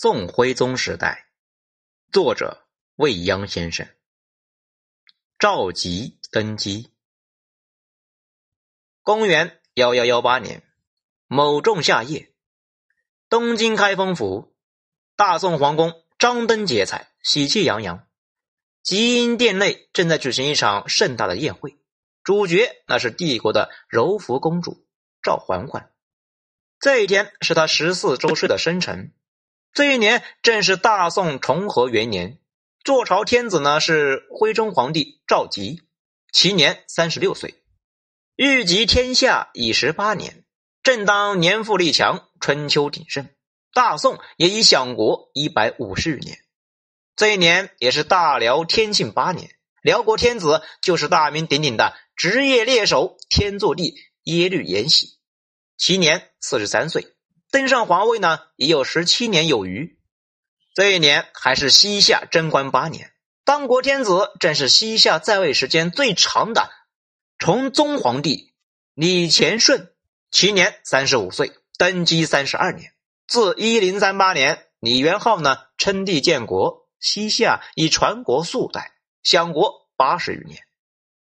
宋徽宗时代，作者未央先生。赵佶登基。公元幺幺幺八年，某仲夏夜，东京开封府大宋皇宫张灯结彩，喜气洋洋。吉英殿内正在举行一场盛大的宴会，主角那是帝国的柔福公主赵嬛嬛。这一天是她十四周岁的生辰。这一年正是大宋重和元年，坐朝天子呢是徽宗皇帝赵佶，其年三十六岁，御及天下已十八年，正当年富力强，春秋鼎盛，大宋也已享国一百五十余年。这一年也是大辽天庆八年，辽国天子就是大名鼎鼎的职业猎手天祚帝耶律延禧，其年四十三岁。登上皇位呢，已有十七年有余。这一年还是西夏贞观八年，当国天子正是西夏在位时间最长的崇宗皇帝李乾顺，其年三十五岁，登基三十二年。自一零三八年，李元昊呢称帝建国，西夏已传国数代，享国八十余年。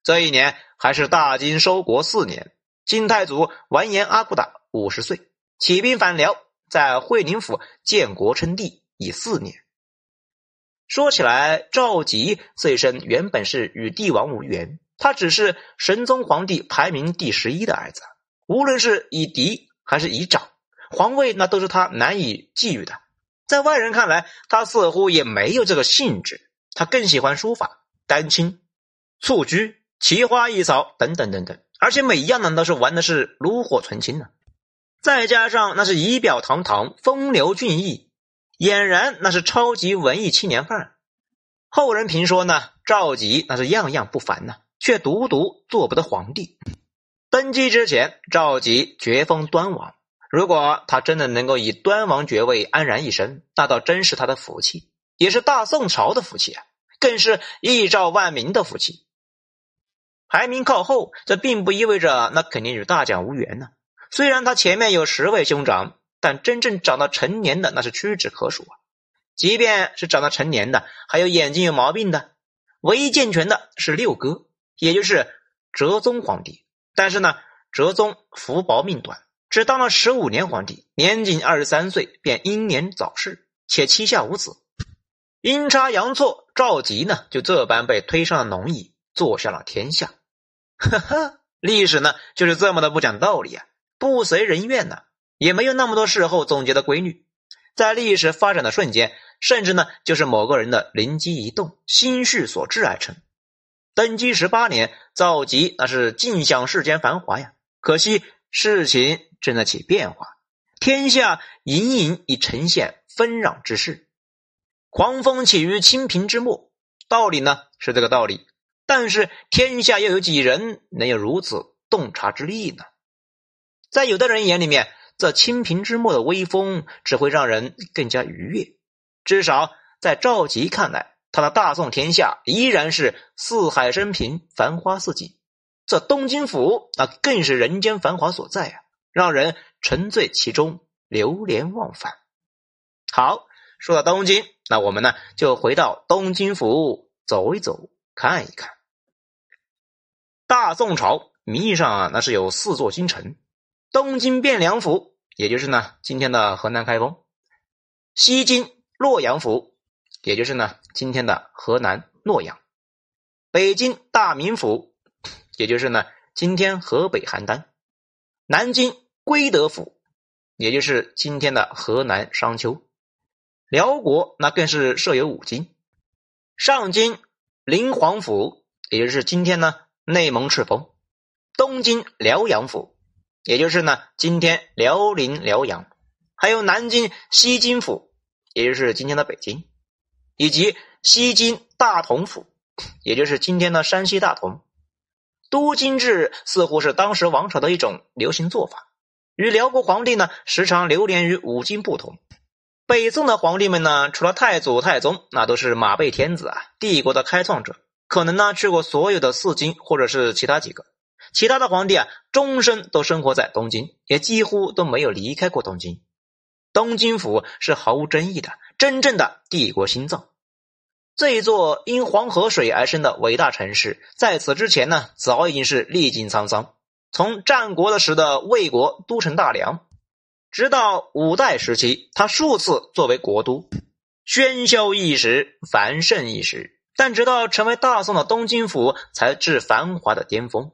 这一年还是大金收国四年，金太祖完颜阿骨打五十岁。起兵反辽，在会宁府建国称帝已四年。说起来，赵佶这一生原本是与帝王无缘，他只是神宗皇帝排名第十一的儿子。无论是以嫡还是以长，皇位那都是他难以觊觎的。在外人看来，他似乎也没有这个兴致。他更喜欢书法、丹青、蹴鞠、奇花异草等等等等，而且每一样呢都是玩的是炉火纯青的。再加上那是仪表堂堂、风流俊逸，俨然那是超级文艺青年范儿。后人评说呢，赵佶那是样样不凡呢，却独独做不得皇帝。登基之前，赵佶爵封端王。如果他真的能够以端王爵位安然一生，那倒真是他的福气，也是大宋朝的福气啊，更是一兆万民的福气。排名靠后，这并不意味着那肯定与大奖无缘呢。虽然他前面有十位兄长，但真正长到成年的那是屈指可数啊！即便是长到成年的，还有眼睛有毛病的，唯一健全的是六哥，也就是哲宗皇帝。但是呢，哲宗福薄命短，只当了十五年皇帝，年仅二十三岁便英年早逝，且膝下无子。阴差阳错，赵佶呢就这般被推上了龙椅，坐下了天下。呵呵，历史呢就是这么的不讲道理啊！不随人愿呢，也没有那么多事后总结的规律，在历史发展的瞬间，甚至呢就是某个人的灵机一动、心绪所致而成。登基十八年，赵佶那是尽享世间繁华呀。可惜事情正在起变化，天下隐隐已呈现纷攘之势。狂风起于清平之末，道理呢是这个道理，但是天下又有几人能有如此洞察之力呢？在有的人眼里面，这清平之末的微风只会让人更加愉悦。至少在赵佶看来，他的大宋天下依然是四海升平，繁花似锦。这东京府那更是人间繁华所在啊，让人沉醉其中，流连忘返。好，说到东京，那我们呢就回到东京府走一走，看一看。大宋朝名义上啊，那是有四座京城。东京汴梁府，也就是呢今天的河南开封；西京洛阳府，也就是呢今天的河南洛阳；北京大名府，也就是呢今天河北邯郸；南京归德府，也就是今天的河南商丘；辽国那更是设有五京；上京临皇府，也就是今天呢内蒙赤峰；东京辽阳府。也就是呢，今天辽宁辽阳，还有南京西京府，也就是今天的北京，以及西京大同府，也就是今天的山西大同。都京制似乎是当时王朝的一种流行做法，与辽国皇帝呢时常流连于五京不同。北宋的皇帝们呢，除了太祖、太宗，那都是马背天子啊，帝国的开创者，可能呢去过所有的四京或者是其他几个。其他的皇帝啊，终身都生活在东京，也几乎都没有离开过东京。东京府是毫无争议的，真正的帝国心脏。这一座因黄河水而生的伟大城市，在此之前呢，早已经是历经沧桑。从战国的时的魏国都城大梁，直到五代时期，它数次作为国都，喧嚣一时，繁盛一时。但直到成为大宋的东京府，才至繁华的巅峰。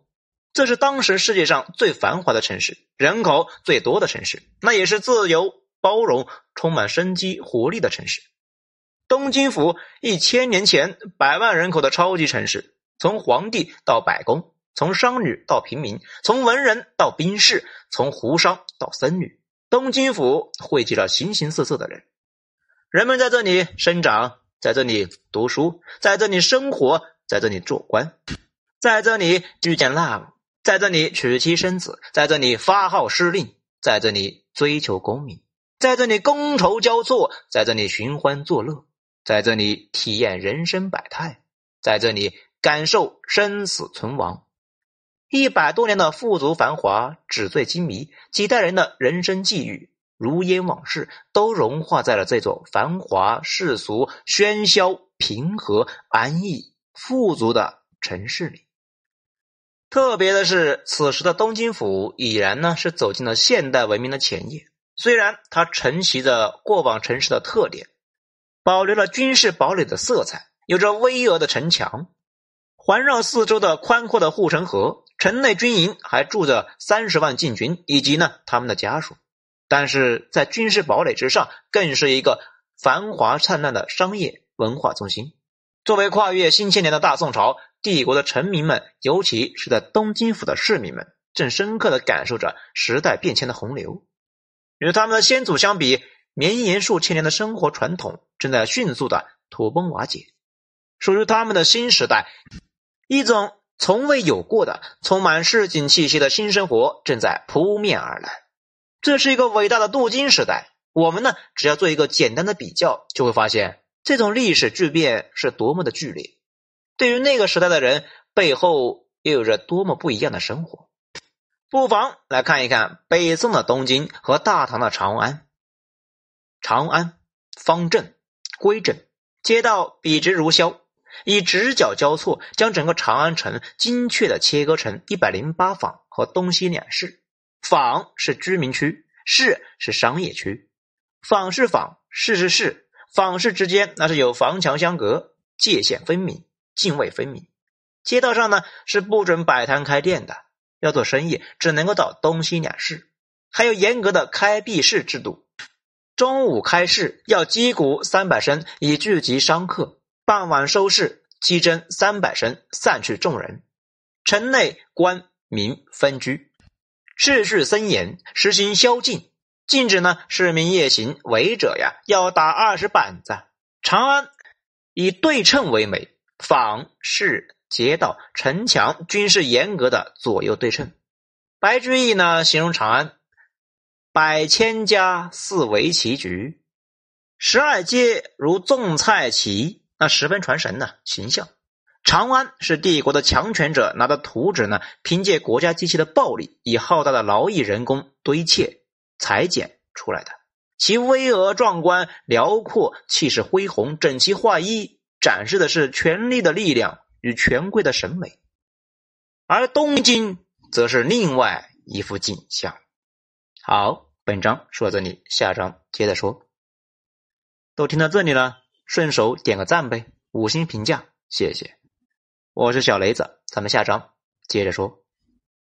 这是当时世界上最繁华的城市，人口最多的城市，那也是自由、包容、充满生机活力的城市。东京府一千年前百万人口的超级城市，从皇帝到百工，从商女到平民，从文人到兵士，从胡商到僧侣，东京府汇集了形形色色的人。人们在这里生长，在这里读书，在这里生活，在这里做官，在这里遇见 love，在这里娶妻生子，在这里发号施令，在这里追求功名，在这里觥筹交错，在这里寻欢作乐。在这里体验人生百态，在这里感受生死存亡，一百多年的富足繁华、纸醉金迷，几代人的人生际遇、如烟往事，都融化在了这座繁华世俗、喧嚣平和、安逸富足的城市里。特别的是，此时的东京府已然呢是走进了现代文明的前夜，虽然它承袭着过往城市的特点。保留了军事堡垒的色彩，有着巍峨的城墙，环绕四周的宽阔的护城河。城内军营还住着三十万禁军以及呢他们的家属。但是在军事堡垒之上，更是一个繁华灿烂的商业文化中心。作为跨越新千年的大宋朝，帝国的臣民们，尤其是在东京府的市民们，正深刻的感受着时代变迁的洪流。与他们的先祖相比。绵延数千年的生活传统正在迅速的土崩瓦解，属于他们的新时代，一种从未有过的充满市井气息的新生活正在扑面而来。这是一个伟大的镀金时代。我们呢，只要做一个简单的比较，就会发现这种历史巨变是多么的剧烈。对于那个时代的人，背后又有着多么不一样的生活。不妨来看一看北宋的东京和大唐的长安。长安方正规整，街道笔直如削，以直角交错，将整个长安城精确的切割成一百零八坊和东西两市。坊是居民区，市是商业区。坊是坊，市是市。坊市之间那是有房墙相隔，界限分明，泾渭分明。街道上呢是不准摆摊开店的，要做生意只能够到东西两市，还有严格的开闭市制度。中午开市要击鼓三百声以聚集商客，傍晚收市击针三百声散去众人。城内官民分居，秩序森严，实行宵禁，禁止呢市民夜行，违者呀要打二十板子。长安以对称为美，坊市街道城墙均是严格的左右对称。白居易呢形容长安。百千家似围棋局，十二街如种菜畦，那十分传神呢。形象，长安是帝国的强权者拿的图纸呢，凭借国家机器的暴力，以浩大的劳役人工堆砌裁剪出来的。其巍峨壮观、辽阔、气势恢宏、整齐划一，展示的是权力的力量与权贵的审美。而东京则是另外一幅景象。好，本章说到这里，下章接着说。都听到这里了，顺手点个赞呗，五星评价，谢谢。我是小雷子，咱们下章接着说。